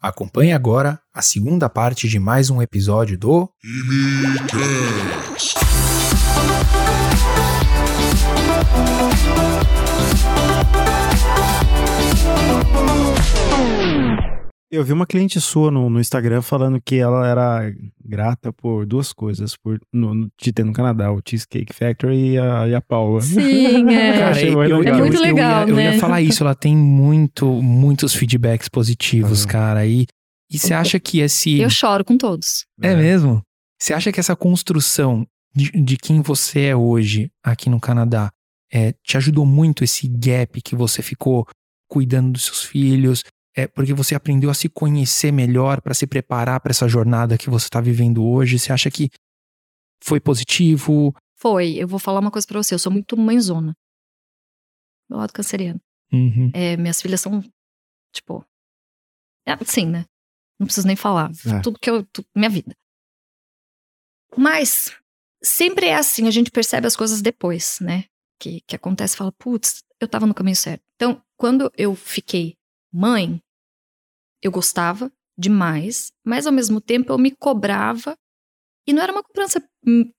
Acompanhe agora a segunda parte de mais um episódio do Imicast. Eu vi uma cliente sua no, no Instagram falando que ela era grata por duas coisas, por no, no, de ter no Canadá, o Cheesecake Factory e a, e a Paula. Sim, é. Cara, achei eu, muito eu- legal. É muito eu- eu ia- legal, eu né? ia falar isso, ela tem muito, muitos feedbacks positivos, Uhum. cara. E, e você acha que esse. Eu choro com todos. É mesmo? Você acha que essa construção de, de quem você é hoje aqui no Canadá é, te ajudou muito esse gap que você ficou cuidando dos seus filhos? É porque você aprendeu a se conhecer melhor para se preparar para essa jornada que você está vivendo hoje? Você acha que foi positivo? Foi, eu vou falar uma coisa pra você, eu sou muito mãezona. Meu lado canceriano. Uhum. É, minhas filhas são, tipo, é assim, né? Não preciso nem falar. É. Tudo que eu. tu- minha vida. Mas sempre é assim, a gente percebe as coisas depois, né? Que, que acontece fala, putz, eu tava no caminho certo. Então, quando eu fiquei mãe, eu gostava demais, mas ao mesmo tempo eu me cobrava. E não era uma cobrança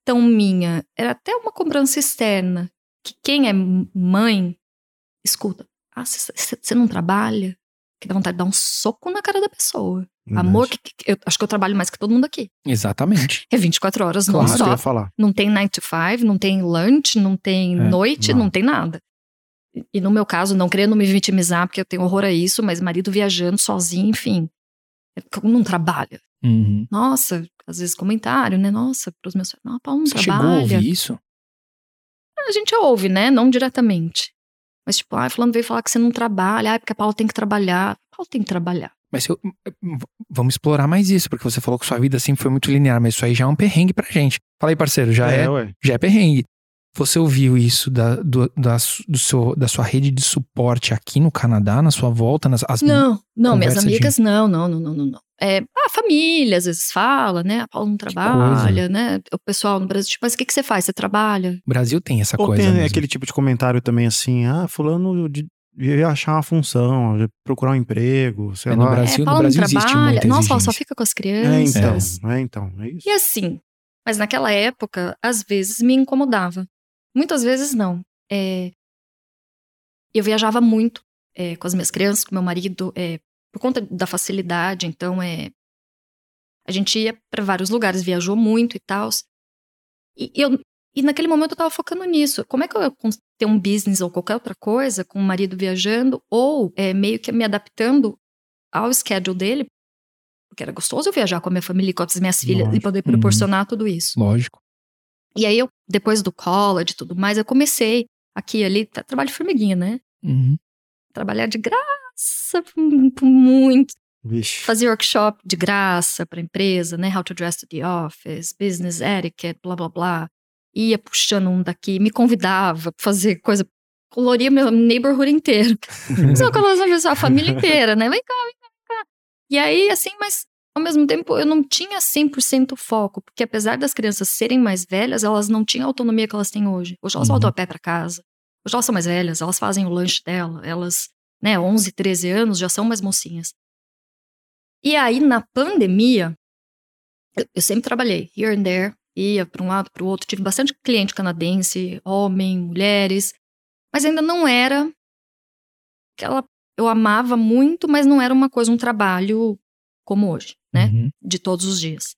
tão minha, era até uma cobrança externa. Que quem é mãe, escuta, ah, você não trabalha? Que dá vontade de dar um soco na cara da pessoa. Amor, que, que- eu acho que eu trabalho mais que todo mundo aqui. Exatamente. É 24 horas Claro, non-stop. falar. Não tem 9 to 5, não tem lunch, não tem É, noite, não. não. tem nada. E- no meu caso, não querendo me vitimizar, porque eu tenho horror a isso, mas marido viajando sozinho, enfim. Não trabalha. Uhum. Nossa, às vezes comentário, né? Nossa, pros meus filhos, não, Paulo não Você chegou a trabalha. ouvir isso? A gente ouve, né? Não diretamente. Mas tipo, ah, fulano veio falar que você não trabalha, ah, porque a Paula tem que trabalhar. Paulo tem que trabalhar. Mas eu- vamos explorar mais isso, porque você falou que sua vida sempre foi muito linear, mas isso aí já é um perrengue pra gente. Fala aí, parceiro, já é, ué. já é perrengue. Você ouviu isso da, do, da, do seu, da sua rede de suporte aqui no Canadá, na sua volta? Nas, as, Não, não, minhas conversa de- amigas, não, não, não, não, não, não. É, a família às vezes fala, né? A Paula não trabalha, né? O pessoal no Brasil, tipo, mas o que, que você faz? Você trabalha? O Brasil tem essa Ou coisa tem mesmo. aquele tipo de comentário também assim, ah, fulano de- devia achar uma função, de procurar um emprego, sei É, no lá. Brasil- é, Paula Brasil não existe trabalha. muita Nossa, ela só fica com as É, crianças. então, é então, é isso. E assim, mas naquela época, às vezes me incomodava. Muitas vezes não. É, eu viajava muito é, com as minhas crianças, com meu marido, é, por conta da facilidade. Então, é, a gente ia para vários lugares, viajou muito e tal. E, eu, e naquele momento eu tava focando nisso. Como é que eu ia ter um business ou qualquer outra coisa com o marido viajando, ou é, meio que me adaptando ao schedule dele, porque era gostoso eu viajar com a minha família e com as minhas filhas e Lógico. poder Uhum. proporcionar tudo isso. Lógico. E aí eu, depois do college e tudo mais, eu comecei aqui ali, tra- trabalho de formiguinha, né? Uhum. Trabalhar de graça, por muito. Vixe. Fazer workshop de graça para empresa, né? How to dress to the office, business etiquette, blá blá blá. Ia puxando um daqui, me convidava pra fazer coisa, coloria meu neighborhood inteiro. Só colocava a família inteira, né? Vem cá, vem cá, vem cá. E aí, assim, mas ao mesmo tempo eu não tinha 100% foco, porque apesar das crianças serem mais velhas, elas não tinham a autonomia que elas têm hoje. Hoje elas Uhum. voltam a pé para casa. Hoje elas são mais velhas, elas fazem o lanche dela, elas, né, 11, 13 anos já são mais mocinhas. E aí na pandemia, eu, eu sempre trabalhei here and there, ia para um lado para o outro, tive bastante cliente canadense, homem, mulheres, mas ainda não era aquela eu amava muito, mas não era uma coisa, um trabalho como hoje, né? Uhum. De todos os dias.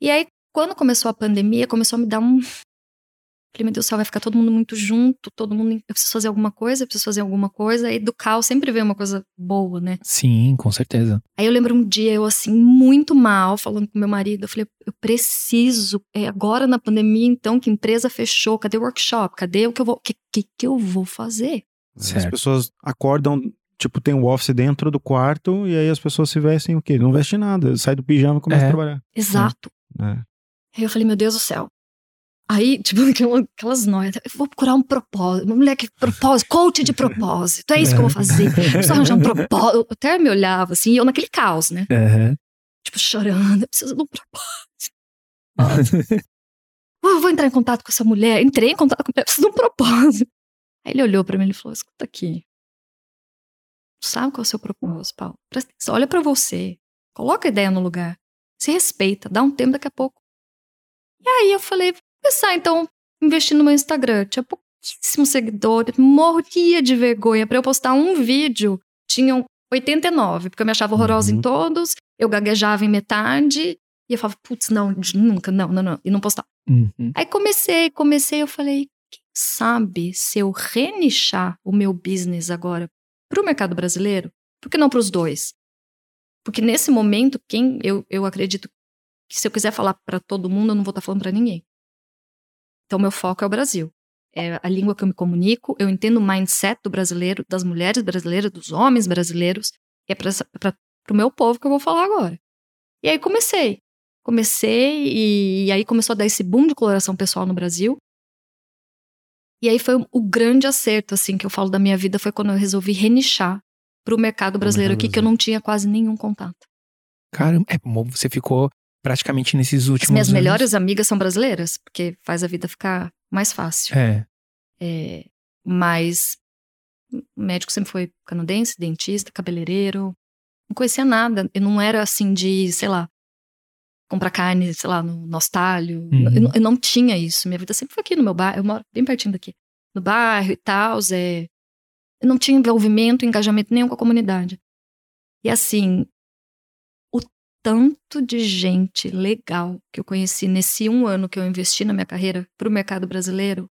E aí, quando começou a pandemia, começou a me dar um. Falei, meu Deus do céu, vai ficar todo mundo muito junto, todo mundo. Eu preciso fazer alguma coisa, eu preciso fazer alguma coisa. E do caos sempre vem uma coisa boa, né? Sim, com certeza. Aí eu lembro um dia, eu assim, muito mal, falando com meu marido. Eu falei, eu preciso, é agora na pandemia, então, que empresa fechou, cadê o workshop? Cadê o que eu vou. O que, que, que eu vou fazer? As Certo. pessoas acordam, tipo, tem o office dentro do quarto e aí as pessoas se vestem o quê? Não vestem nada, sai do pijama e começa É. a trabalhar. Exato. É. Aí eu falei, meu Deus do céu. Aí, tipo, aquela- aquelas noias. Eu vou procurar um propósito. Uma mulher que propósito, coach de propósito. É isso que eu vou fazer. Preciso arranjar um propósito. Eu até me olhava assim, e eu naquele caos, né? Uhum. Tipo, chorando. Eu preciso de um propósito. Eu vou entrar em contato com essa mulher. Entrei em contato com ela, preciso de um propósito. Aí ele olhou pra mim e falou: escuta aqui. Sabe qual é o seu propósito, Paulo. Presta atenção, olha para você. Coloca a ideia no lugar. Se respeita, dá um tempo daqui a pouco. E aí eu falei, vou começar então investir no meu Instagram. Tinha pouquíssimos seguidores, morria de vergonha para eu postar um vídeo. Tinham 89, porque eu me achava horrorosa uhum. em todos, eu gaguejava em metade, e eu falava, putz, não, nunca, não, não, não, e não postava. Uhum. Aí comecei, comecei, eu falei, quem sabe se eu renichar o meu business agora para o mercado brasileiro, por que não para os dois? Porque nesse momento, quem eu, eu acredito que se eu quiser falar para todo mundo, eu não vou estar tá falando para ninguém. Então, meu foco é o Brasil. É a língua que eu me comunico, eu entendo o mindset do brasileiro, das mulheres brasileiras, dos homens brasileiros, e é para o meu povo que eu vou falar agora. E aí comecei. Comecei, e, e aí começou a dar esse boom de coloração pessoal no Brasil. E aí foi o grande acerto, assim, que eu falo da minha vida, foi quando eu resolvi renichar para o mercado brasileiro aqui, que eu não tinha quase nenhum contato. Caramba, é, você ficou praticamente nesses últimos As minhas anos. melhores amigas são brasileiras, porque faz a vida ficar mais fácil. É. é mas o médico sempre foi canadense, dentista, cabeleireiro. Não conhecia nada. Eu não era assim de, sei lá, comprar carne, sei lá, no Nostalho. Uhum. Eu, eu, não tinha isso. Minha vida sempre foi aqui no meu bairro. Eu moro bem pertinho daqui. No bairro e tal. É... Eu não tinha envolvimento, engajamento nenhum com a comunidade. E assim, tanto de gente legal que eu conheci nesse um ano que eu investi na minha carreira para o mercado brasileiro,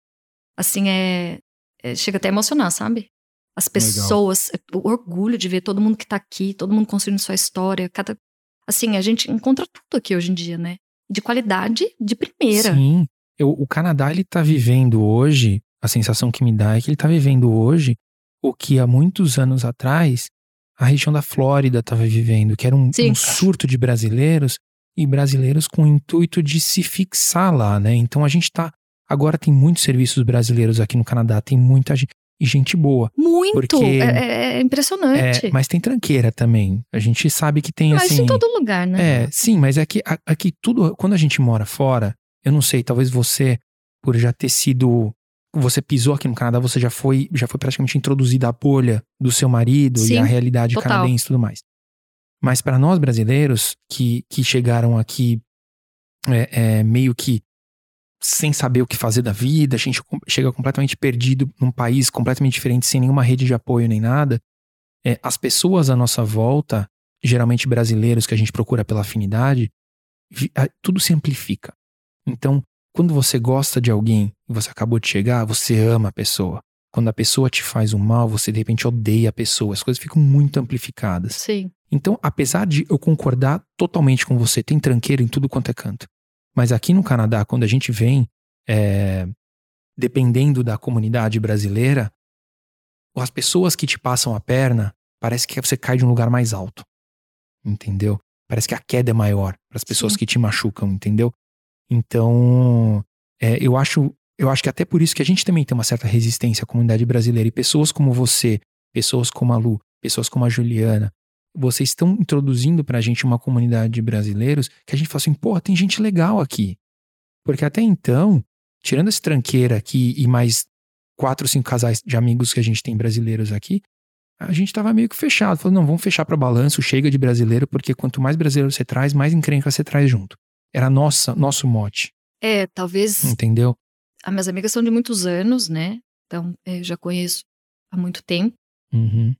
assim, é, é, Chega até a emocionar, sabe? As pessoas, legal. o orgulho de ver todo mundo que está aqui, todo mundo construindo sua história, cada. Assim, a gente encontra tudo aqui hoje em dia, né? De qualidade de primeira. Sim. Eu, o Canadá, ele tá vivendo hoje, a sensação que me dá é que ele tá vivendo hoje o que há muitos anos atrás a região da Flórida estava vivendo, que era um, um, surto de brasileiros e brasileiros com o intuito de se fixar lá, né? Então a gente tá. Agora tem muitos serviços brasileiros aqui no Canadá, tem muita gente. E gente boa. Muito! Porque, é, é, é impressionante. É, mas tem tranqueira também. A gente sabe que tem mas assim. Mas em todo lugar, né? É, sim, mas é que aqui tudo. Quando a gente mora fora, eu não sei, talvez você, por já ter sido você pisou aqui no Canadá, você já foi, já foi praticamente introduzida à bolha do seu marido Sim, e a realidade total. canadense e tudo mais. Mas para nós brasileiros que, que chegaram aqui é, é, meio que sem saber o que fazer da vida, a gente chega completamente perdido num país completamente diferente, sem nenhuma rede de apoio nem nada. É, as pessoas à nossa volta, geralmente brasileiros que a gente procura pela afinidade, tudo se amplifica. Então, quando você gosta de alguém e você acabou de chegar, você ama a pessoa. Quando a pessoa te faz um mal, você de repente odeia a pessoa. As coisas ficam muito amplificadas. Sim. Então, apesar de eu concordar totalmente com você, tem tranqueira em tudo quanto é canto. Mas aqui no Canadá, quando a gente vem, é, dependendo da comunidade brasileira, as pessoas que te passam a perna, parece que você cai de um lugar mais alto. Entendeu? Parece que a queda é maior para as pessoas Sim. que te machucam, entendeu? Então, é, eu acho eu acho que até por isso que a gente também tem uma certa resistência à comunidade brasileira. E pessoas como você, pessoas como a Lu, pessoas como a Juliana, vocês estão introduzindo pra gente uma comunidade de brasileiros que a gente fala assim, pô, tem gente legal aqui. Porque até então, tirando esse tranqueira aqui e mais quatro, cinco casais de amigos que a gente tem brasileiros aqui, a gente tava meio que fechado. Falou, não, vamos fechar para balanço, chega de brasileiro, porque quanto mais brasileiro você traz, mais encrenca você traz junto. Era nossa, nosso mote. É, talvez. Entendeu? As minhas amigas são de muitos anos, né? Então, eu já conheço há muito tempo. Uhum.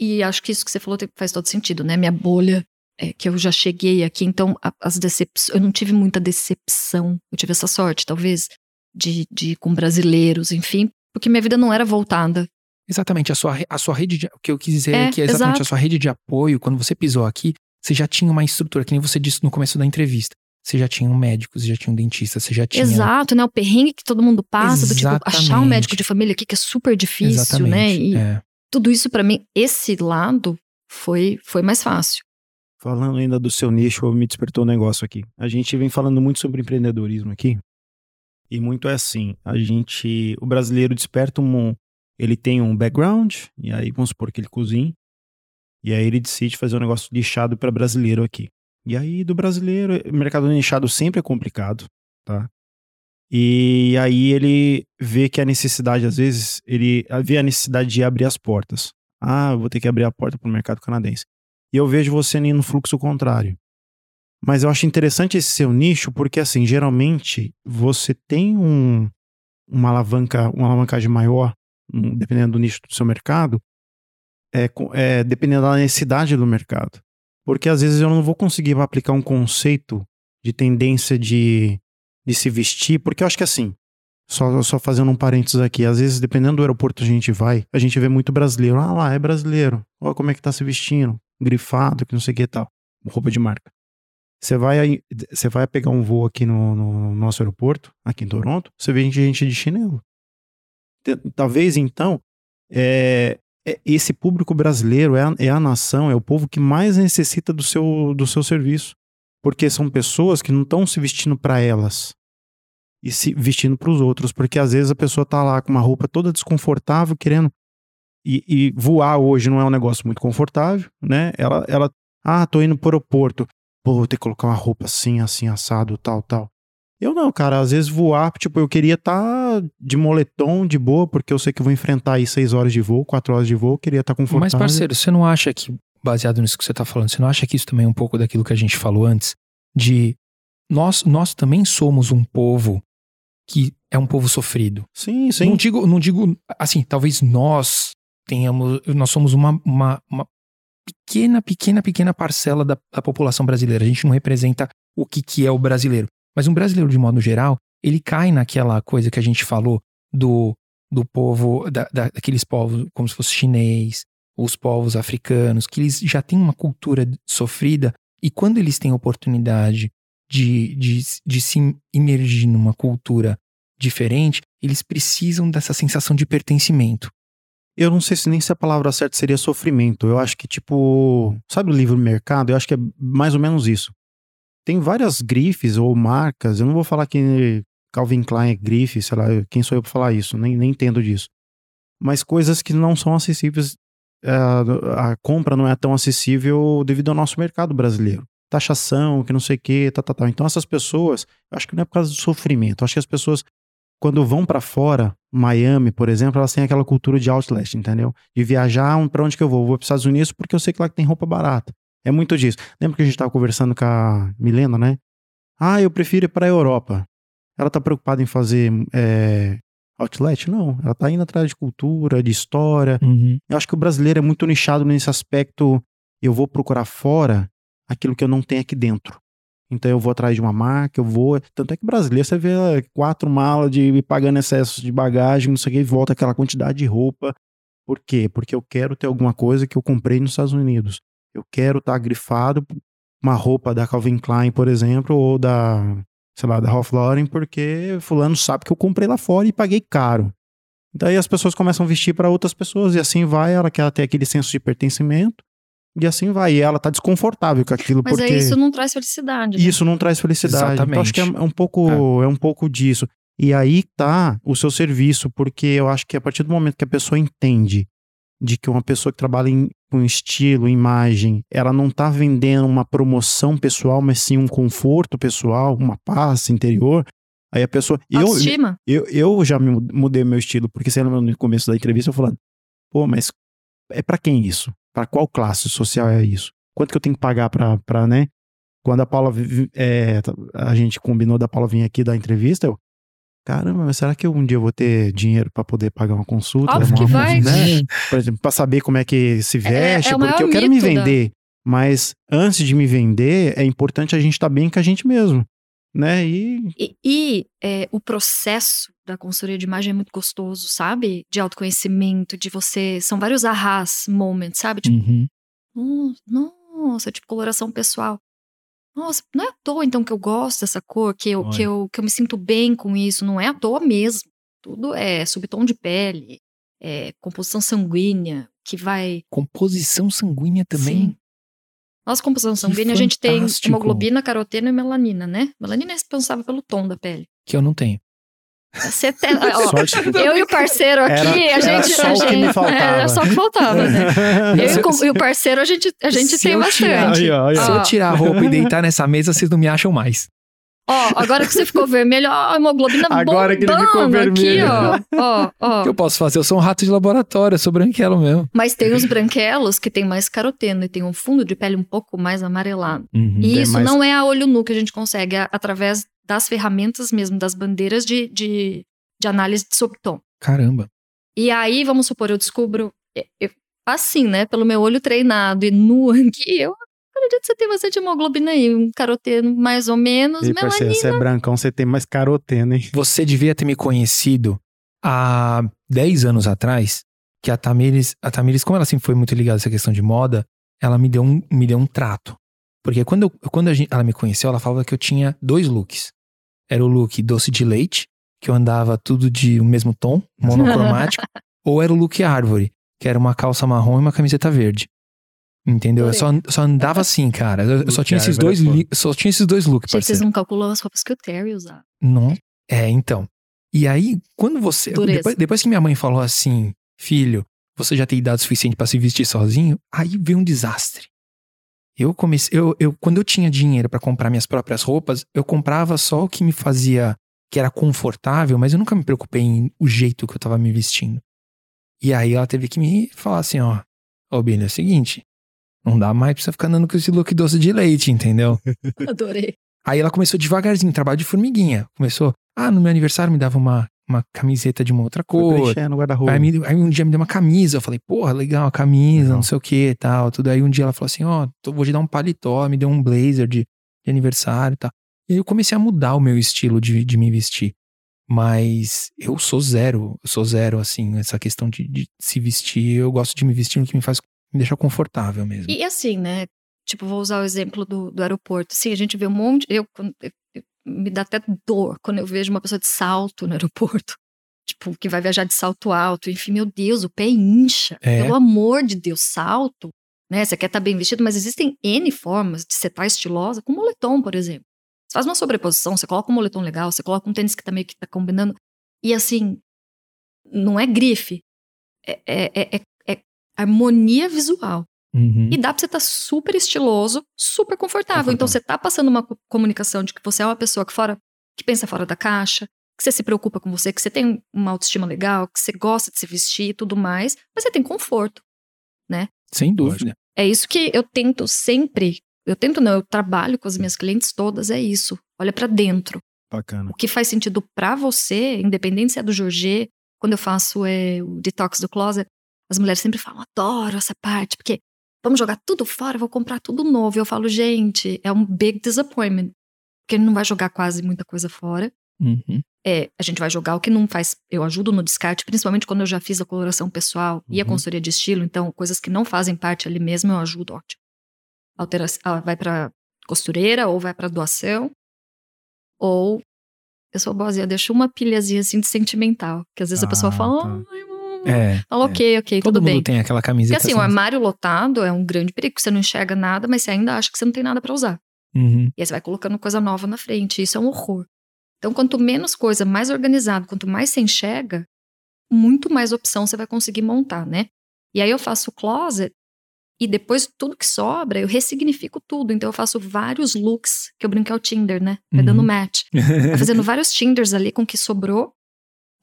E acho que isso que você falou faz todo sentido, né? Minha bolha, é, que eu já cheguei aqui, então as decepções. Eu não tive muita decepção. Eu tive essa sorte, talvez, de, de ir com brasileiros, enfim, porque minha vida não era voltada. Exatamente, a sua, a sua rede de. O que eu quis dizer é, é que é exatamente exato. a sua rede de apoio, quando você pisou aqui, você já tinha uma estrutura, que nem você disse no começo da entrevista. Você já tinha um médico, você já tinha um dentista, você já tinha. Exato, né? O perrengue que todo mundo passa, Exatamente. do tipo, achar um médico de família aqui que é super difícil, Exatamente. né? E é. Tudo isso para mim, esse lado foi, foi mais fácil. Falando ainda do seu nicho, me despertou um negócio aqui. A gente vem falando muito sobre empreendedorismo aqui. E muito é assim, a gente, o brasileiro desperta um, ele tem um background, e aí vamos supor que ele cozinha, e aí ele decide fazer um negócio lixado para brasileiro aqui. E aí do brasileiro, mercado nichado sempre é complicado, tá? E aí ele vê que a necessidade, às vezes, ele vê a necessidade de abrir as portas. Ah, eu vou ter que abrir a porta para o mercado canadense. E eu vejo você indo no fluxo contrário. Mas eu acho interessante esse seu nicho, porque assim, geralmente você tem um, uma alavanca, uma alavancagem maior, dependendo do nicho do seu mercado, é, é, dependendo da necessidade do mercado. Porque às vezes eu não vou conseguir aplicar um conceito de tendência de, de se vestir, porque eu acho que assim, só, só fazendo um parênteses aqui, às vezes, dependendo do aeroporto que a gente vai, a gente vê muito brasileiro. Ah lá, é brasileiro. Olha como é que tá se vestindo. Grifado, que não sei o que e tal. Roupa de marca. Você vai, você vai pegar um voo aqui no, no nosso aeroporto, aqui em Toronto, você vê gente de chinelo. Talvez, então, é, é, esse público brasileiro é a, é a nação, é o povo que mais necessita do seu, do seu serviço. Porque são pessoas que não estão se vestindo para elas, e se vestindo para os outros, porque às vezes a pessoa tá lá com uma roupa toda desconfortável, querendo e, e, voar hoje não é um negócio muito confortável, né? Ela, ela, ah, tô indo pro aeroporto, pô, vou ter que colocar uma roupa assim, assim, assado, tal, tal. Eu não, cara, às vezes voar, tipo, eu queria estar tá de moletom, de boa, porque eu sei que vou enfrentar aí seis horas de voo, quatro horas de voo, queria estar tá confortável. Mas, parceiro, você não acha que, baseado nisso que você tá falando, você não acha que isso também é um pouco daquilo que a gente falou antes? De nós, nós também somos um povo que é um povo sofrido. Sim, sim. Não digo, não digo assim, talvez nós tenhamos, nós somos uma, uma, uma pequena, pequena, pequena parcela da, da, população brasileira. A gente não representa o que, que é o brasileiro. Mas um brasileiro, de modo geral, ele cai naquela coisa que a gente falou do, do povo, da, da, daqueles povos como se fosse chinês, os povos africanos, que eles já têm uma cultura sofrida e quando eles têm oportunidade de, de, de se imergir numa cultura diferente, eles precisam dessa sensação de pertencimento. Eu não sei se nem se a palavra certa seria sofrimento. Eu acho que, tipo, sabe o livro mercado? Eu acho que é mais ou menos isso. Tem várias grifes ou marcas. Eu não vou falar que Calvin Klein é grife, sei lá, quem sou eu para falar isso? Nem, nem entendo disso. Mas coisas que não são acessíveis. A, é, a compra não é tão acessível devido ao nosso mercado brasileiro taxação, que não sei o que, tal, tal, tal. Então essas pessoas, acho que não é por causa do sofrimento, acho que as pessoas quando vão para fora, Miami, por exemplo, elas têm aquela cultura de outlet, entendeu? De viajar para onde que eu vou? Vou para os Estados Unidos porque eu sei que lá tem roupa barata. É muito disso. Lembra que a gente estava conversando com a Milena, né? Ah, eu prefiro ir para a Europa. Ela tá preocupada em fazer é, outlet? Não. Ela tá indo atrás de cultura, de história. Uhum. Eu acho que o brasileiro é muito nichado nesse aspecto. Eu vou procurar fora aquilo que eu não tenho aqui dentro. Então eu vou atrás de uma marca, eu vou. Tanto é que brasileiro você vê quatro malas de pagando excesso de bagagem, não sei o que, e volta aquela quantidade de roupa. Por quê? Porque eu quero ter alguma coisa que eu comprei nos Estados Unidos. Eu quero estar tá grifado uma roupa da Calvin Klein, por exemplo, ou da, sei lá, da Ralph Lauren, porque fulano sabe que eu comprei lá fora e paguei caro. Daí as pessoas começam a vestir para outras pessoas e assim vai, ela quer ter aquele senso de pertencimento e assim vai. E ela tá desconfortável com aquilo. Mas porque... isso não traz felicidade. Né? Isso não traz felicidade. Exatamente. Então acho que é um pouco, é. é um pouco disso. E aí tá o seu serviço, porque eu acho que a partir do momento que a pessoa entende de que uma pessoa que trabalha em, com estilo, imagem, ela não tá vendendo uma promoção pessoal, mas sim um conforto pessoal, uma paz interior. Aí a pessoa. Autoestima. Eu, eu, eu já mudei meu estilo, porque você lembra no começo da entrevista eu falando, pô, mas é para quem isso? Para qual classe social é isso? Quanto que eu tenho que pagar para, né? Quando a Paula, é, a gente combinou da Paula vir aqui dar entrevista, eu, caramba, mas será que eu um dia eu vou ter dinheiro para poder pagar uma consulta? Óbvio uma, que vai. Né? Por exemplo, para saber como é que se veste, é, é porque eu quero me vender. Da... Mas antes de me vender, é importante a gente estar tá bem com a gente mesmo né? E, e, e é, o processo da consultoria de imagem é muito gostoso, sabe? De autoconhecimento, de você. São vários ahas moments, sabe? Tipo, uhum. oh, nossa, tipo, coloração pessoal. Nossa, não é à toa então que eu gosto dessa cor, que eu, que eu, que eu me sinto bem com isso, não é à toa mesmo. Tudo é subtom de pele, é composição sanguínea, que vai. Composição sanguínea também? Sim. Nossa composição sanguínea, a gente tem hemoglobina, caroteno e melanina, né? Melanina é responsável pelo tom da pele. Que eu não tenho. Você tem, ó, eu e o parceiro aqui, era, a gente. Era só o que me faltava. Era só o que faltava, né? Eu e, o parceiro, a gente, a gente tem bastante. Tirar, aí, ó, aí, ó. Se eu tirar a roupa e deitar nessa mesa, vocês não me acham mais. Ó, agora que você ficou vermelho, ó, a hemoglobina Agora que ele ficou vermelho. Aqui, ó, ó, O ó. que eu posso fazer? Eu sou um rato de laboratório, eu sou branquelo mesmo. Mas tem os branquelos que tem mais caroteno e tem um fundo de pele um pouco mais amarelado. Uhum. E É isso mais- não é a olho nu que a gente consegue, é através das ferramentas mesmo, das bandeiras de, de, de análise de subtom. Caramba. E aí, vamos supor, eu descubro, eu- assim, né, pelo meu olho treinado e nu aqui, eu acredito que você tem bastante hemoglobina aí, um caroteno mais ou menos, E, parceiro, melanina. você é brancão, você tem mais caroteno, hein? Você devia ter me conhecido há 10 anos atrás, que a Tamires, a Tamires, como ela sempre foi muito ligada a essa questão de moda, ela me deu um, me deu um trato. Porque quando, eu- quando a gente- ela me conheceu, ela falava que eu tinha dois looks. Era o look doce de leite, que eu andava tudo de o mesmo tom, monocromático, ou era o look árvore, que era uma calça marrom e uma camiseta verde. Entendeu? Eu só, só andava assim, cara. Eu, eu só tinha esses dois, é li- só tinha esses dois looks, Gente, vocês não calculam as roupas que o Terry usava. Não. É, então. E aí, quando você. Depois, depois que minha mãe falou assim, filho, você já tem idade suficiente pra se vestir sozinho, aí veio um desastre. Eu comecei. Eu, eu, quando eu tinha dinheiro pra comprar minhas próprias roupas, eu comprava só o que me fazia. que era confortável, mas eu nunca me preocupei em o jeito que eu tava me vestindo. E aí ela teve que me falar assim: ó, ô Billy, é o seguinte. Não dá mais pra você ficar andando com esse look doce de leite, entendeu? Adorei. Aí ela começou devagarzinho, trabalho de formiguinha. Começou, ah, no meu aniversário me dava uma, uma camiseta de uma outra cor. preenchendo o guarda-roupa. Aí, me- aí um dia me deu uma camisa. Eu falei, porra, legal, a camisa, Legal. não sei o que e tal. Tudo aí um dia ela falou assim: ó, tô- vou te dar um paletó, me deu um blazer de, de aniversário e tal. E aí eu comecei a mudar o meu estilo de, de me vestir. Mas eu sou zero, eu sou zero, assim, essa questão de, de se vestir. Eu gosto de me vestir no que me faz me deixar confortável mesmo. E assim, né? Tipo, vou usar o exemplo do, do aeroporto. Sim, a gente vê um monte. Eu- me dá até dor quando eu vejo uma pessoa de salto no aeroporto. Tipo, que vai viajar de salto alto. Enfim, meu Deus, o pé incha. É. Pelo amor de Deus, salto. Né? Você quer estar bem vestido, mas existem N formas de você estar estilosa, com moletom, por exemplo. Você faz uma sobreposição, você coloca um moletom legal, você coloca um tênis que tá meio que tá combinando. E assim, não é grife. É, é- é- é- é harmonia visual. Uhum. E dá pra você estar super estiloso, super confortável. Então você tá passando uma co- comunicação de que você é uma pessoa que fora que pensa fora da caixa, que você se preocupa com você, que você tem uma autoestima legal, que você gosta de se vestir e tudo mais, mas você tem conforto. Sem dúvida. É isso que eu tento sempre, eu tento não, eu trabalho com as minhas clientes todas, é isso. Olha pra dentro. Bacana. O que faz sentido pra você, independente se é do Jorge, quando eu faço é, o detox do closet, as mulheres sempre falam, adoro essa parte, porque vamos jogar tudo fora, vou comprar tudo novo. Eu falo, gente, é um big disappointment, porque não vai jogar quase muita coisa fora. Uhum. É, a gente vai jogar o que não faz. Eu ajudo no descarte, principalmente quando eu já fiz a coloração pessoal e a Uhum. consultoria de estilo, então coisas que não fazem parte ali mesmo, eu ajudo, ótimo. Altera ah, vai pra costureira ou vai pra doação. Ou eu sou boazinha, eu deixo uma pilhazinha assim de sentimental. Que às vezes a pessoa Ah, fala, tá. ai, É. fala, ok, ok, Todo tudo mundo bem. tem aquela Porque camiseta. assim, o assim. armário lotado é um grande perigo, você não enxerga nada, mas você ainda acha que você não tem nada pra usar. Uhum. E aí você vai colocando coisa nova na frente. Isso é um horror. Então, quanto menos coisa, mais organizado, quanto mais você enxerga, muito mais opção você vai conseguir montar, né? E aí eu faço o closet e depois tudo que sobra, eu ressignifico tudo. Então eu faço vários looks, que eu brinco é o Tinder, né? Vai Uhum. dando match. Vai fazendo vários Tinders ali com o que sobrou.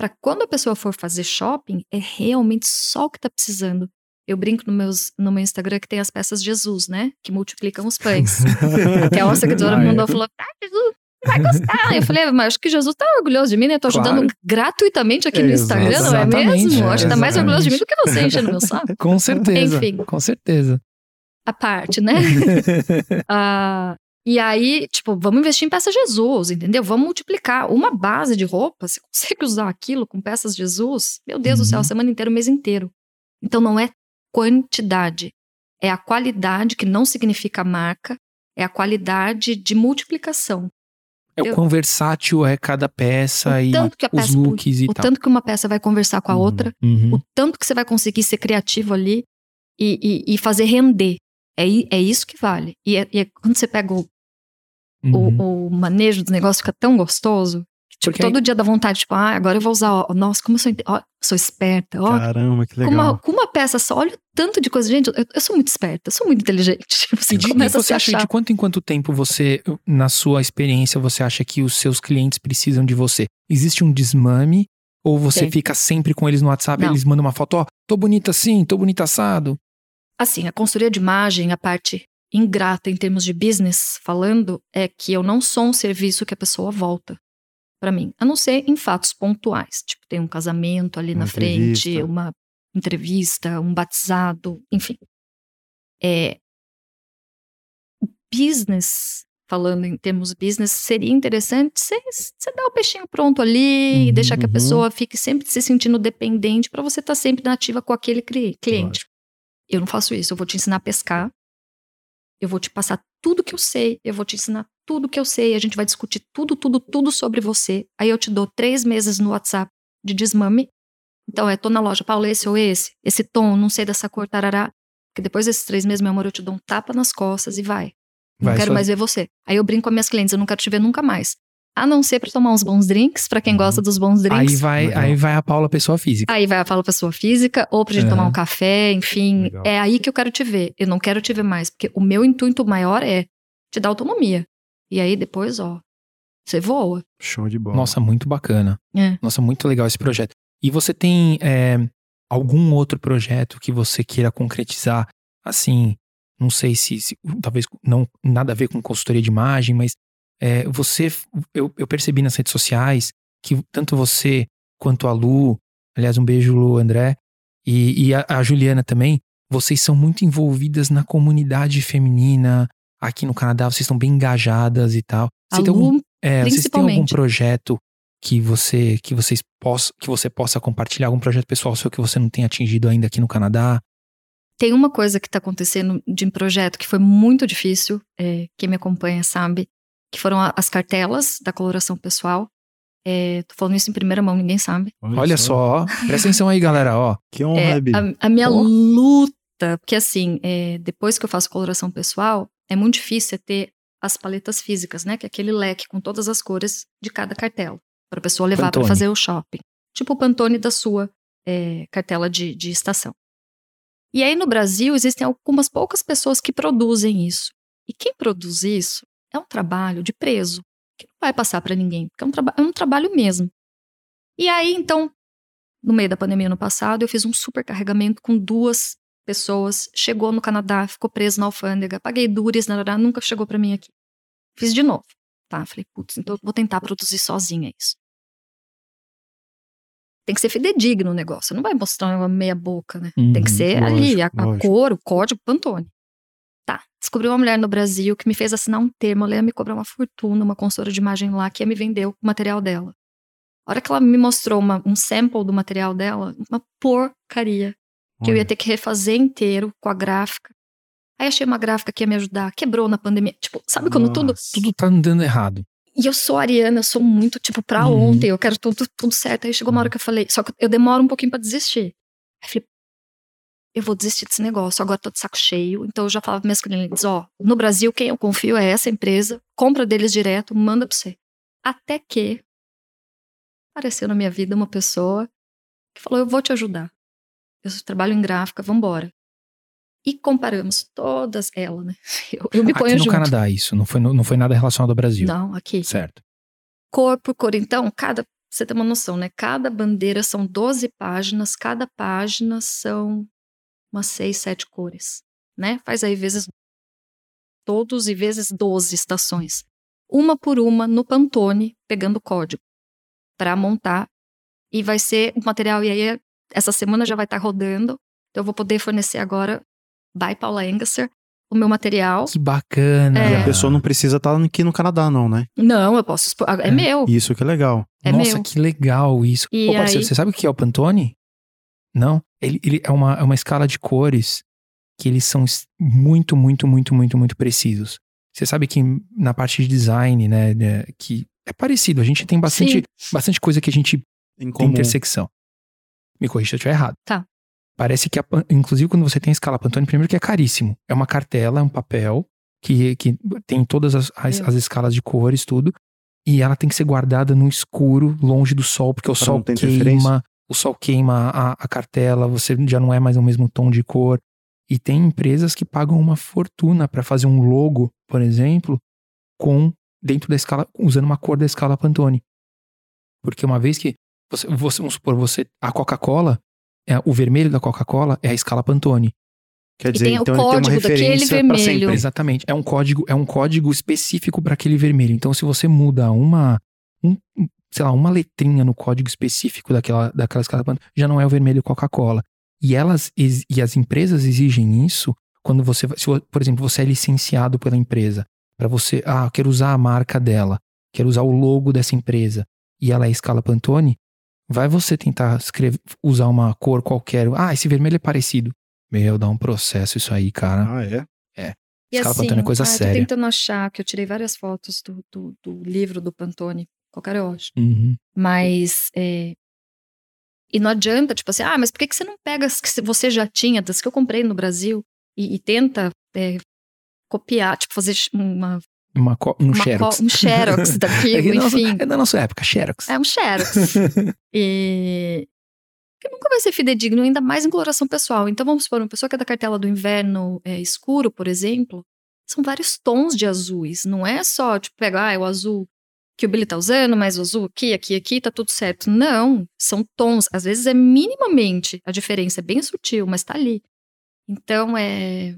Pra quando a pessoa for fazer shopping, é realmente só o que tá precisando. Eu brinco no, meus, no meu Instagram que tem as peças de Jesus, né? Que multiplicam os pães. Até a seguidora Ah, me mandou e falou: Ah, Jesus, vai gostar. Eu falei, mas acho que Jesus tá orgulhoso de mim, né? Tô ajudando Claro. gratuitamente aqui no Instagram, não é mesmo? Acho que tá mais orgulhoso de mim do que você enchendo meu saco. Com certeza. Enfim. Com certeza. A parte, né? Ah, e aí, tipo, vamos investir em peças Jesus, entendeu? Vamos multiplicar. Uma base de roupa, você consegue usar aquilo com peças Jesus? Meu Deus do céu, a Uhum. semana inteira, o mês inteiro. Então não é quantidade, é a qualidade que não significa marca, é a qualidade de multiplicação. É o quão versátil é cada peça O e tanto que a os peça- looks e o tal. tanto que uma peça vai conversar com a Uhum. outra, Uhum. o tanto que você vai conseguir ser criativo ali e, e- e fazer render. É, é isso que vale. E, é- e é quando você pega o, Uhum. o, o manejo do negócio, fica tão gostoso. que, Tipo, Porque todo dia dá vontade, tipo, ah, agora eu vou usar, ó, nossa, como eu sou, ó, sou esperta, ó, Caramba, que com legal. uma, com uma peça só, olha o tanto de coisa. Gente, eu, eu sou muito esperta, eu sou muito inteligente. Tipo, você E de- e começa a se você acha achar. de quanto em quanto tempo você, na sua experiência, você acha que os seus clientes precisam de você? Existe um desmame? Ou você Tem. fica sempre com eles no WhatsApp, Não. eles mandam uma foto, ó, tô bonita assim, tô bonita assado. Assim, a consultoria de imagem, a parte ingrata em termos de business falando, é que eu não sou um serviço que a pessoa volta pra mim. A não ser em fatos pontuais. Tipo, tem um casamento ali Uma na frente, entrevista. uma entrevista, um batizado, enfim. É, business, falando em termos business, seria interessante você dar o peixinho pronto ali e Uhum, deixar que a uhum. pessoa fique sempre se sentindo dependente pra você estar sempre nativa com aquele cli- cliente. Eu não faço isso. Eu vou te ensinar a pescar. Eu vou te passar tudo que eu sei. Eu vou te ensinar tudo que eu sei. A gente vai discutir tudo, tudo, tudo sobre você. Aí eu te dou três meses no WhatsApp de desmame. Então é, tô na loja, Paulo, esse ou esse. Esse tom, não sei dessa cor, tarará. Porque depois desses três meses, meu amor, eu te dou um tapa nas costas e vai. Não Vai quero só- mais ver você. Aí eu brinco com as minhas clientes, eu não quero te ver nunca mais. A não ser pra tomar uns bons drinks, pra quem Uhum. gosta dos bons drinks. Aí vai, Legal. aí vai a Paula, pessoa física. Aí vai a fala pessoa física, ou pra gente Aham. tomar um café, enfim. Legal. É aí que eu quero te ver. Eu não quero te ver mais, porque o meu intuito maior é te dar autonomia. E aí depois, ó, você voa. Show de bola. Nossa, muito bacana. É. Nossa, muito legal esse projeto. E você tem é, algum outro projeto que você queira concretizar? Assim, não sei se, se- talvez não nada a ver com consultoria de imagem, mas é, você, eu, eu percebi nas redes sociais que tanto você quanto a Lu, aliás, um beijo, Lu, André, e, e a, a Juliana também, vocês são muito envolvidas na comunidade feminina. Aqui no Canadá, vocês estão bem engajadas e tal. Você tem algum é, vocês têm algum projeto que você que vocês possa, que você possa compartilhar algum projeto pessoal seu que você não tenha atingido ainda aqui no Canadá? tem uma coisa que tá acontecendo de um projeto que foi muito difícil, é, quem me acompanha sabe, que foram a- as cartelas da coloração pessoal. É, tô falando isso em primeira mão, ninguém sabe. Olha só, ó. presta atenção aí, galera, ó. Que honra, É, a, a minha Oh. luta, porque assim, é, depois que eu faço coloração pessoal, é muito difícil ter as paletas físicas, né? Que é aquele leque com todas as cores de cada cartela, para a pessoa levar para fazer o shopping. Tipo o Pantone da sua é, cartela de, de estação. E aí no Brasil existem algumas poucas pessoas que produzem isso. E quem produz isso é um trabalho de preso, que não vai passar para ninguém, porque é um, traba é um trabalho mesmo. E aí, então, no meio da pandemia no passado, eu fiz um super carregamento com duas pessoas. Chegou no Canadá, ficou preso na alfândega, paguei dures, narará, nunca chegou pra mim aqui. Fiz de novo. Tá, falei, putz, então eu vou tentar produzir sozinha isso. Tem que ser fidedigno o negócio, não vai mostrar uma meia boca, né? Tem que Uhum, ser ali, a, lógico, a lógico. cor, o código, Pantone. Tá, descobri uma mulher no Brasil que me fez assinar um termo, ela ia me cobrar uma fortuna, uma consultora de imagem lá, que ia me vender o material dela. A hora que ela me mostrou uma- um sample do material dela, uma porcaria que eu ia Olha, ter que refazer inteiro com a gráfica. Aí achei uma gráfica que ia me ajudar, quebrou na pandemia. Tipo, sabe quando tudo. nossa. Tudo tá andando errado. E eu sou ariana, eu sou muito, tipo, pra Uhum. ontem, eu quero tudo, tudo certo. Aí chegou uma hora que eu falei, só que eu demoro um pouquinho pra desistir. Aí falei, eu vou desistir desse negócio, agora tô de saco cheio. Então eu já falava para minhas clientes, ó, no Brasil quem eu confio é essa empresa, compra deles direto, manda pra você. Até que apareceu na minha vida uma pessoa que falou, eu vou te ajudar. Eu trabalho em gráfica, vambora. E comparamos todas elas, né? Eu, eu me aqui ponho no junto. Canadá, isso. Não foi, não foi nada relacionado ao Brasil. Não, aqui. Certo. Cor por cor. Então, cada. Você tem uma noção, né? Cada bandeira são 12 páginas, cada página são umas 6, 7 cores, né? Faz aí vezes todos e vezes 12 estações. Uma por uma no Pantone, pegando o código para montar. E vai ser o material, e aí essa semana já vai estar rodando. Então eu vou poder fornecer agora, by Paula Engesser, o meu material. Que bacana. É. E a pessoa não precisa estar aqui no Canadá, não, né? Não, eu posso expor. É, É. meu. Isso que é legal. É Nossa, meu. que legal isso. E Ô, parceiro, aí- você sabe o que é o Pantone? Não? Ele, ele é, uma, é uma escala de cores que eles são muito, muito, muito, muito, muito precisos. Você sabe que na parte de design, né, né, que é parecido. A gente tem bastante, Sim. bastante coisa que a gente Em tem intersecção. Me corrija se eu estiver errado. Tá. Parece que, a inclusive, quando você tem a escala Pantone, primeiro que é caríssimo. É uma cartela, é um papel que, que tem todas as, as, as escalas de cores, tudo. e ela tem que ser guardada no escuro, longe do sol, porque o Pra sol queima, o sol queima a, a cartela, você já não é mais o mesmo tom de cor. E tem empresas que pagam uma fortuna para fazer um logo, por exemplo, com dentro da escala, usando uma cor da escala Pantone. Porque uma vez que você, você vamos supor, você a Coca-Cola, é, o vermelho da Coca-Cola é a escala Pantone. Quer dizer, tem o então ele tem uma código daquele referência vermelho. sempre. Exatamente. É um código, é um código específico para aquele vermelho. Então, se você muda uma, um, um, sei lá, uma letrinha no código específico daquela, daquela escala, Pantone, já não é o vermelho Coca-Cola. E elas e as empresas exigem isso quando você, vai- se, por exemplo, você é licenciado pela empresa para você, ah, eu quero usar a marca dela, quero usar o logo dessa empresa e ela é escala Pantone, vai você tentar escrever, usar uma cor qualquer, ah, esse vermelho é parecido. Meu, dá um processo isso aí, cara. Ah, é? E Escala assim, Pantone é coisa ah, eu tô séria. tentando achar, que eu tirei várias fotos do, do, do livro do Pantone. Qualquer acho. Uhum. Mas. é, E não adianta, tipo assim, ah, mas por que, que você não pega as que você já tinha, das que eu comprei no Brasil, e, e tenta é, copiar, tipo, fazer uma, Uma, um uma Xerox. um xerox daquilo, É que nossa- enfim. É da nossa época, Xerox. É um xerox. E. Que nunca vai ser fidedigno, ainda mais em coloração pessoal. Então vamos supor, uma pessoa que é da cartela do inverno é, escuro, por exemplo, são vários tons de azuis. Não é só, tipo, pegar, ah, é o azul que o Billy tá usando, mas o azul aqui, aqui, aqui, tá tudo certo. Não, são tons. Às vezes é minimamente a diferença, é bem sutil, mas tá ali. Então é.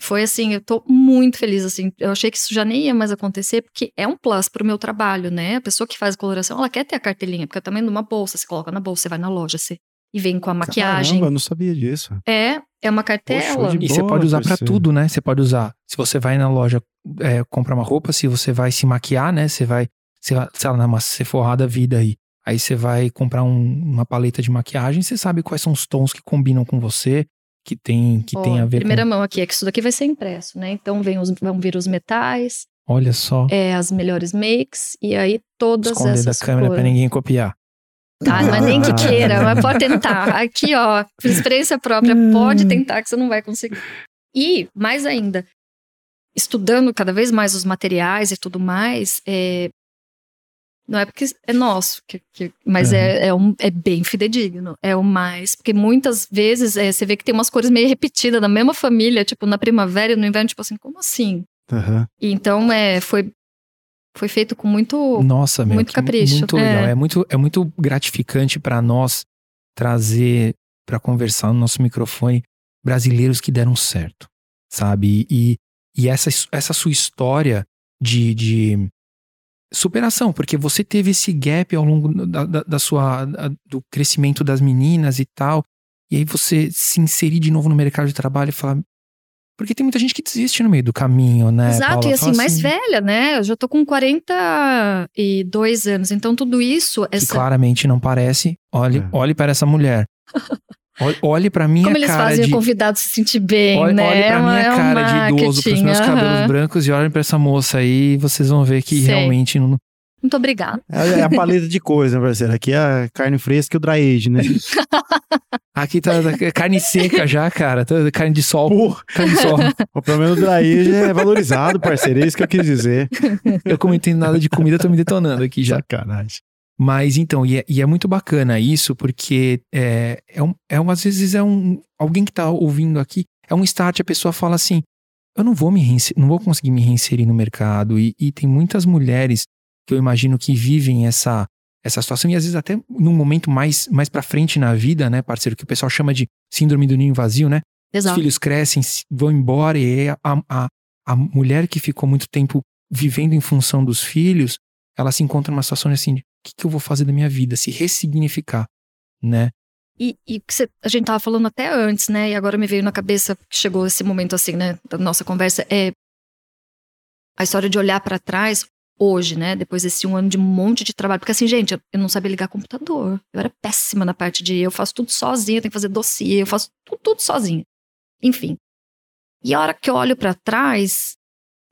Foi assim, eu tô muito feliz, assim. Eu achei que isso já nem ia mais acontecer, porque é um plus pro meu trabalho, né? A pessoa que faz coloração, ela quer ter a cartelinha, porque é também numa bolsa, você coloca na bolsa, você vai na loja, você e vem com a maquiagem. Caramba, eu não sabia disso. É, é uma cartela. de E você pode usar pra parceiro. tudo, né? Você pode usar. Se você vai na loja é, comprar uma roupa, se você vai se maquiar, né? Você vai, sei lá, sei lá Sephora vida aí. Aí você vai comprar um- uma paleta de maquiagem, você sabe quais são os tons que combinam com você, que tem, que tem a ver primeira com. mão aqui é que isso daqui vai ser impresso, né? Então vem os, vão vir os metais, Olha só. é, as melhores makes, e aí todas Esconder da essas câmera pra cores. ninguém copiar. Tá, não é nem que queira, mas pode tentar. Aqui, ó, por experiência própria, pode tentar que você não vai conseguir. E, mais ainda, estudando cada vez mais os materiais e tudo mais, é, não é porque é nosso, que- que- mas é, é, um- é bem fidedigno. É o mais. Porque muitas vezes é, você vê que tem umas cores meio repetidas na mesma família, tipo, na primavera e no inverno, tipo assim, como assim? E então é, foi, foi feito com muito. Nossa, meu. muito capricho, Muito legal. é. É, muito, é muito gratificante pra nós trazer pra conversar no nosso microfone brasileiros que deram certo, sabe? E, e essa, essa sua história de, de superação, porque você teve esse gap ao longo da, da, da sua, da- do crescimento das meninas e tal, e aí você se inserir de novo no mercado de trabalho e falar. Porque tem muita gente que desiste no meio do caminho, né? Exato, Paula? e assim, Fala mais velha, né? Eu já tô com 42 anos, então tudo isso, que essa, claramente não parece. Olhe, É. olhe para essa mulher. Olhe, para minha como eles cara fazem de o convidado se sentir bem, olhe, né? olhe É pra uma- minha é um cara de idoso, pros meus cabelos brancos e olhem para essa moça aí e vocês vão ver que Sei. realmente não, Muito obrigada. É é a paleta de cores, né, parceiro? Aqui é a carne fresca e o dry age, né? Aqui tá tá carne seca já, cara. Tá carne de sol. Porra, Carne de sol. o problema do dry age é valorizado, parceiro. É isso que eu quis dizer. Eu como não entendo nada de comida, tô me detonando aqui já. Sacanagem. Mas então, e é, e é muito bacana isso, porque é, é, um, é um- às vezes é um. Alguém que tá ouvindo aqui, é um start, a pessoa fala assim: eu não vou me não vou conseguir me reinserir no mercado. E, e tem muitas mulheres que eu imagino que vivem essa, essa situação, e às vezes até num momento mais, mais pra frente na vida, né, parceiro, que o pessoal chama de síndrome do ninho vazio, né? Os Exato. filhos crescem, vão embora, e a, a, a mulher que ficou muito tempo vivendo em função dos filhos, ela se encontra numa situação assim: de, que, que eu vou fazer da minha vida? Se ressignificar, né? E, e cê- a gente tava falando até antes, né? E agora me veio na cabeça que chegou esse momento assim, né? Da nossa conversa é a história de olhar pra trás hoje, né? Depois desse um ano de um monte de trabalho, porque assim, gente, eu, não sabia ligar computador. Eu era péssima na parte de eu faço tudo sozinha, eu tenho que fazer dossiê, eu faço tudo, tudo sozinha. Enfim. E a hora que eu olho pra trás,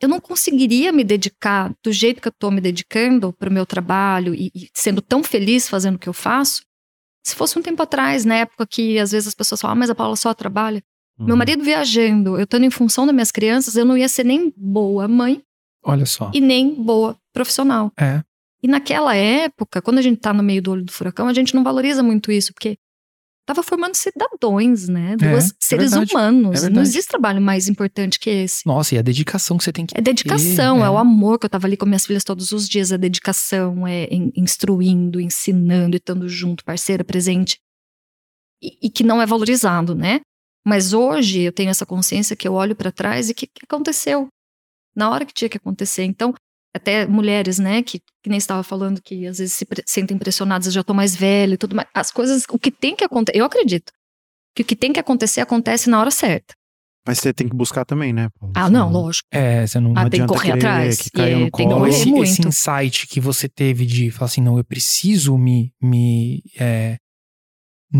eu não conseguiria me dedicar do jeito que eu tô me dedicando pro meu trabalho e, e sendo tão feliz fazendo o que eu faço se fosse um tempo atrás, na época que às vezes as pessoas falam, ah, mas a Paula só trabalha. Uhum. Meu marido viajando, eu estando em função das minhas crianças, eu não ia ser nem boa mãe Olha só. e nem boa profissional. É. E naquela época, quando a gente tá no meio do olho do furacão, a gente não valoriza muito isso, porque tava formando cidadãos, né? Duas é seres verdade, humanos. é não existe trabalho mais importante que esse. Nossa, e a dedicação que você tem que É dedicação, ter, é. o amor que eu tava ali com minhas filhas todos os dias, é dedicação, é in- instruindo, ensinando, e estando junto, parceira, presente. E, e que não é valorizado, né? Mas hoje eu tenho essa consciência que eu olho pra trás e que, que aconteceu na hora que tinha que acontecer. Então, até mulheres, né, que, que nem estava falando que às vezes se pre- sentem pressionadas, eu já tô mais velha e tudo mais. As coisas, o que tem que acontecer, eu acredito que o que tem que acontecer acontece na hora certa. Mas você tem que buscar também, né? Paulo? Ah, não, lógico. É, você não. Ah, tem que adianta correr atrás. que caiu e no tem que colo. Então, correr esse, muito. esse insight que você teve de falar assim, não, eu preciso me. me é,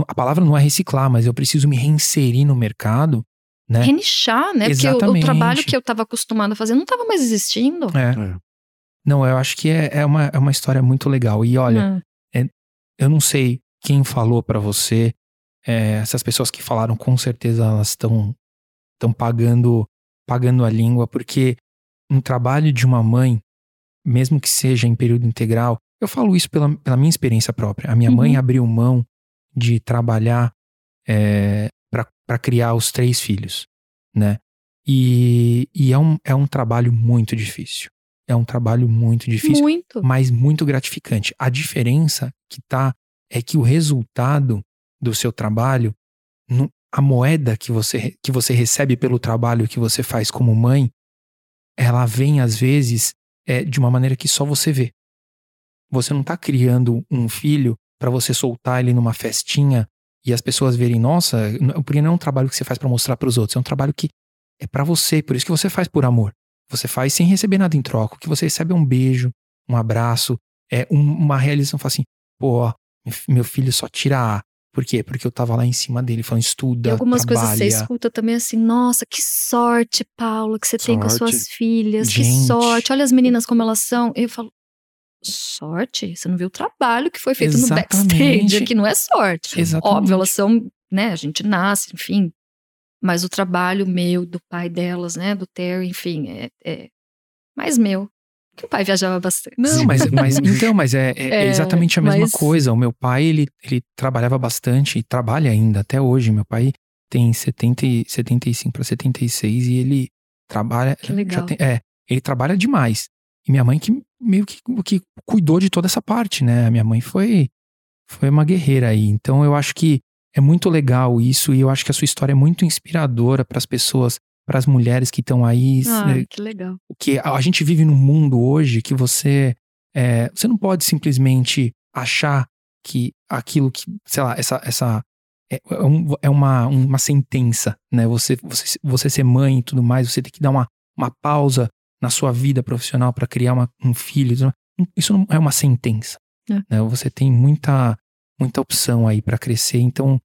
a palavra não é reciclar, mas eu preciso me reinserir no mercado, né? Renichar, né? Porque o, o Exatamente. trabalho que eu estava acostumada a fazer não estava mais existindo. É. É. Não, eu acho que é, é, uma, é uma história muito legal. E olha, Ah, eu não sei quem falou pra você. é, essas pessoas que falaram, com certeza elas estão estão pagando pagando a língua, porque um trabalho de uma mãe, mesmo que seja em período integral, eu falo isso pela, pela minha experiência própria. A minha mãe Uhum. abriu mão de trabalhar é, para criar os três filhos, né? E, e é, um, é um trabalho muito difícil. É um trabalho muito difícil muito. mas muito gratificante. A diferença que tá é que o resultado do seu trabalho, a moeda que você, que você recebe pelo trabalho que você faz como mãe, ela vem às vezes é, de uma maneira que só você vê. Você não tá criando um filho para você soltar ele numa festinha e as pessoas verem, nossa, porque não é um trabalho que você faz para mostrar para os outros, é um trabalho que é para você, por isso que você faz por amor. Você faz sem receber nada em troca. O que você recebe é um beijo, um abraço, é um- uma realização. Fala assim, pô, meu fi- meu filho só tira A. Por quê? Porque eu tava lá em cima dele falando, estuda, E algumas trabalha. coisas você escuta também assim, nossa, que sorte, Paula, que você tem com as Sorte. suas filhas, que Gente. sorte. Olha as meninas como elas são. Eu falo, sorte? Você não viu o trabalho que foi feito no Exatamente. backstage? Aqui não é sorte. Exatamente. Óbvio, elas são, né, a gente nasce, enfim. Mas o trabalho meu, do pai delas, né, do Terry, enfim, é, é mais meu. Que o pai viajava bastante. Não, mas, mas então, mas é, é- é É, exatamente a mesma mas- coisa. O meu pai, ele, ele trabalhava bastante e trabalha ainda até hoje. Meu pai tem 70, e- 75 para 76 e ele trabalha. Que legal. tem- é, ele trabalha demais. E minha mãe que meio que, que cuidou de toda essa parte, né? A minha mãe foi, foi uma guerreira aí. Então eu acho que é muito legal isso e eu acho que a sua história é muito inspiradora para as pessoas, para as mulheres que estão aí, Ai, que legal. que a gente vive num mundo hoje que você é, você não pode simplesmente achar que aquilo que sei lá essa essa é, é um- é uma, uma sentença né você, você você ser mãe e tudo mais você tem que dar uma, uma pausa na sua vida profissional para criar uma- um filho isso não- isso não é uma sentença É. né você tem muita muita opção aí para crescer então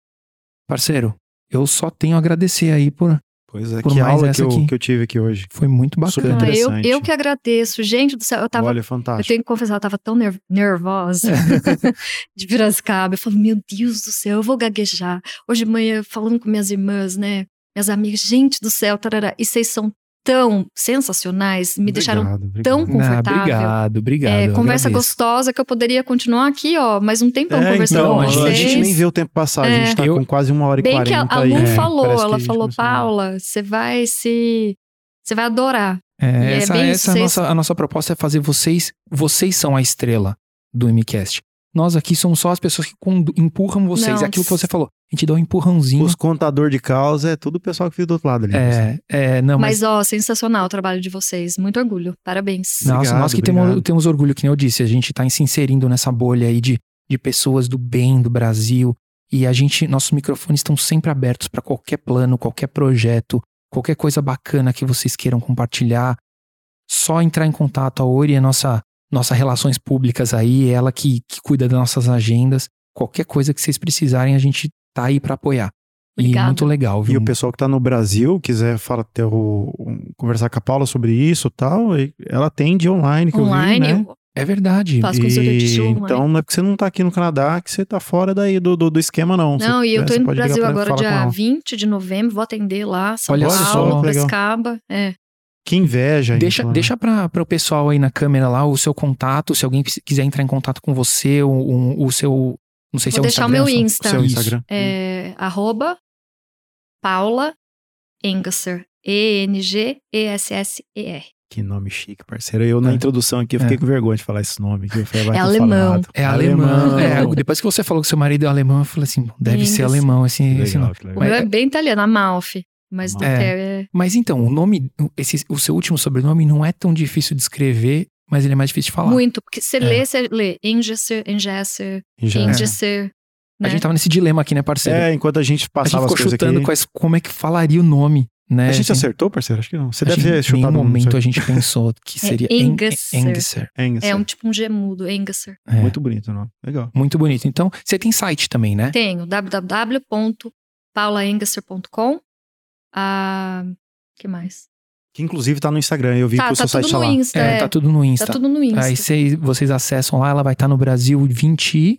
parceiro eu só tenho a agradecer aí por Pois é, Por que mais aula que essa eu, aqui. que eu tive aqui hoje. foi muito bacana Ah, eu, eu que agradeço. Gente do céu, eu tava Olha, Eu fantástico. tenho que confessar, eu tava tão ner- nervosa de Piracicaba. Eu falo, meu Deus do céu, eu vou gaguejar. Hoje de manhã, falando com minhas irmãs, né? Minhas amigas, gente do céu, tarará. E vocês são tão sensacionais, me deixaram Obrigado, obrigado. tão Ah, confortável. obrigado obrigado É, conversa agradeço. gostosa que eu poderia continuar aqui, ó, mais um tempão É, conversando então, com a vocês. a gente nem vê o tempo passar, a É. gente tá Eu- com quase uma hora e Bem que a, quarenta a aí. Lu É, falou, a ela falou, começou a- Paula, você vai se. Você vai adorar. É, é essa bem essa isso, a, nossa, a nossa proposta é fazer vocês. Vocês são a estrela do MCast. Nós aqui somos só as pessoas que empurram vocês. Não, é aquilo que você falou. A gente dá um empurrãozinho. Os contador de causa é tudo o pessoal que fica do outro lado ali. É, é, não, mas. Mas, ó, sensacional o trabalho de vocês. Muito orgulho. Parabéns. Nossa, Obrigado, nós que obrigado. temos, temos orgulho, que nem eu disse, a gente tá se inserindo nessa bolha aí de, de pessoas do bem do Brasil. E a gente, nossos microfones estão sempre abertos para qualquer plano, qualquer projeto, qualquer coisa bacana que vocês queiram compartilhar. Só entrar em contato. A Ori é nossa, nossa relações públicas aí, é ela que, que cuida das nossas agendas. Qualquer coisa que vocês precisarem, a gente tá aí para apoiar. E Obrigada. muito legal, E viu? o pessoal que tá no Brasil, quiser falar, ter o, um- conversar com a Paula sobre isso e tal, e ela atende online, que Online, eu vi, né? eu É verdade. faço consultoria de E, show online. então não é porque você não tá aqui no Canadá que você tá fora daí do, do, do esquema, não. Não, Você- e eu é, tô você indo pro Brasil e agora dia ela. 20 de novembro, vou atender lá, São Olha só, Paulo, legal. Piracicaba. É. Que inveja. Deixa, então, né? deixa pra o pessoal aí na câmera lá o seu contato, se alguém quiser entrar em contato com você, o, o, o seu. Não sei se Vou é o deixar o Instagram, meu só- Insta. Seu Isso. Instagram. É arroba Paula Engesser. E-N-G-E-S-S-E-R. Que nome chique, parceiro. Eu na É. introdução aqui, eu fiquei É. com vergonha de falar esse nome. Que eu falei, vai É falo alemão. É alemão. É, depois que você falou que seu marido é alemão, eu falei assim, deve ser Inglês. alemão esse, esse Legal, nome. que O meu é bem italiano, Amalfi. Mas do É. É Mas então, o nome, esse, o seu último sobrenome não é tão difícil de escrever, mas ele é mais difícil de falar. muito. Porque você É. lê, você lê Engesser, Engesser, Já- Engesser. A Né? gente tava nesse dilema aqui, né, parceiro? É, enquanto a gente a gente passava as ficou chutando aqui. quais, como é que falaria o nome, né? A gente Assim, acertou, parceiro? Acho que não. Você a deve ter Em chutado nenhum um, não momento a gente pensou que seria É Eng- Engesser. Engesser. Engesser. É um tipo um gemudo, Engesser. É, Muito bonito, não? Legal. muito bonito. Então, você tem site também, né? Tenho www.paulaengesser.com. Ah, que mais? Que inclusive tá no Instagram. Eu vi Tá, que o seu tá site tudo tá no lá. Insta. É, é. tá tudo no Insta. Tá tudo no Insta. Aí cês- vocês acessam lá, ela vai estar no Brasil 20 e...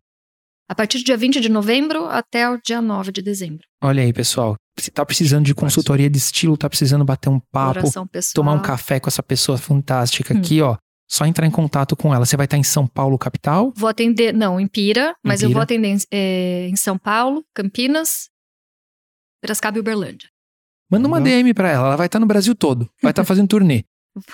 A partir do dia 20 de novembro até o dia 9 de dezembro. Olha aí, pessoal. Se tá precisando de consultoria de estilo, tá precisando bater um papo, tomar um café com essa pessoa fantástica Hum. aqui, ó. Só entrar em contato com ela. Você vai estar em São Paulo, capital? Vou atender, não, em Pira, mas eu Pira. vou atender em, é, em São Paulo, Campinas, Piracicaba e Uberlândia. Manda uma. DM pra ela. Ela vai estar no Brasil todo. Vai estar fazendo turnê.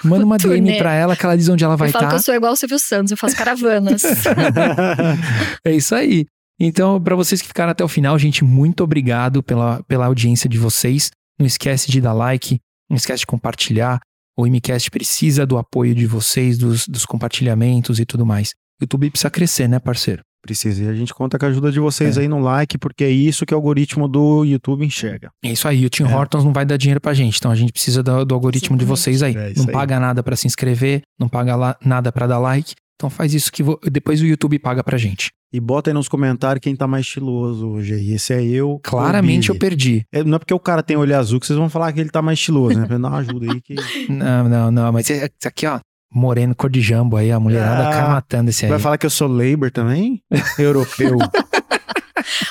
Manda uma DM Turnê. pra ela que ela diz onde ela vai eu falo que estar. eu sou igual o Silvio Santos, eu faço caravanas. É isso aí. Então, pra vocês que ficaram até o final, gente, muito obrigado pela, pela audiência de vocês. Não esquece de dar like, não esquece de compartilhar. O MCast precisa do apoio de vocês, dos, dos compartilhamentos e tudo mais. O YouTube precisa crescer, né, parceiro? Precisa. E a gente conta com a ajuda de vocês É. aí no like, porque é isso que o algoritmo do YouTube enxerga. É isso aí. O Tim É. Hortons não vai dar dinheiro pra gente, então a gente precisa do, do algoritmo de Exatamente. vocês aí. É não aí. paga nada pra se inscrever, não paga lá- nada pra dar like. Então faz isso que vo- depois o YouTube paga pra gente. E bota aí nos comentários quem tá mais estiloso hoje aí. Esse é eu. Claramente eu perdi. É, não é porque o cara tem olho azul que vocês vão falar que ele tá mais estiloso, né? Pra dar uma ajuda aí que. Não, não, não. Mas esse aqui, ó, moreno, cor de jambo aí, a mulherada Ah, cai matando esse aí. Vai falar que eu sou labor também? Europeu.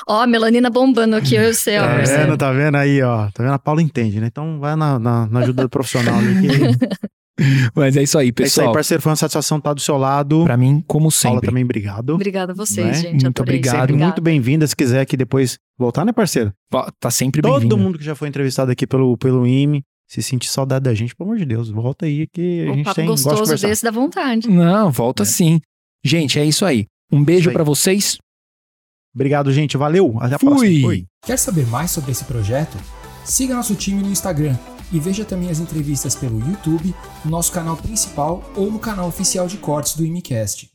Ó, melanina bombando aqui, eu sei, ó. Tá Marcelo. vendo? Tá vendo aí, ó? Tá vendo? A Paula entende, né? Então vai na, na, na ajuda do profissional ali. Que... Mas é isso aí, É isso aí, pessoal. parceiro. Foi uma satisfação estar do seu lado. pra mim, como Paula sempre. também, obrigado. Obrigada a vocês, Né? gente. Muito obrigado. Sempre muito bem-vinda. Se quiser aqui depois voltar, né, parceiro? Tá sempre Todo bem-vindo. mundo que já foi entrevistado aqui pelo, pelo IME, se sentir saudade da gente, pelo amor de Deus, volta aí que a Um gente tem gosta de gostoso desse dá vontade. Não, volta É. sim. Gente, é isso aí. Um beijo pra vocês. Obrigado, gente. Valeu. Até a Fui. próxima. Fui. Quer saber mais sobre esse projeto? Siga nosso time no Instagram e veja também as entrevistas pelo YouTube, no nosso canal principal ou no canal oficial de cortes do IMCast.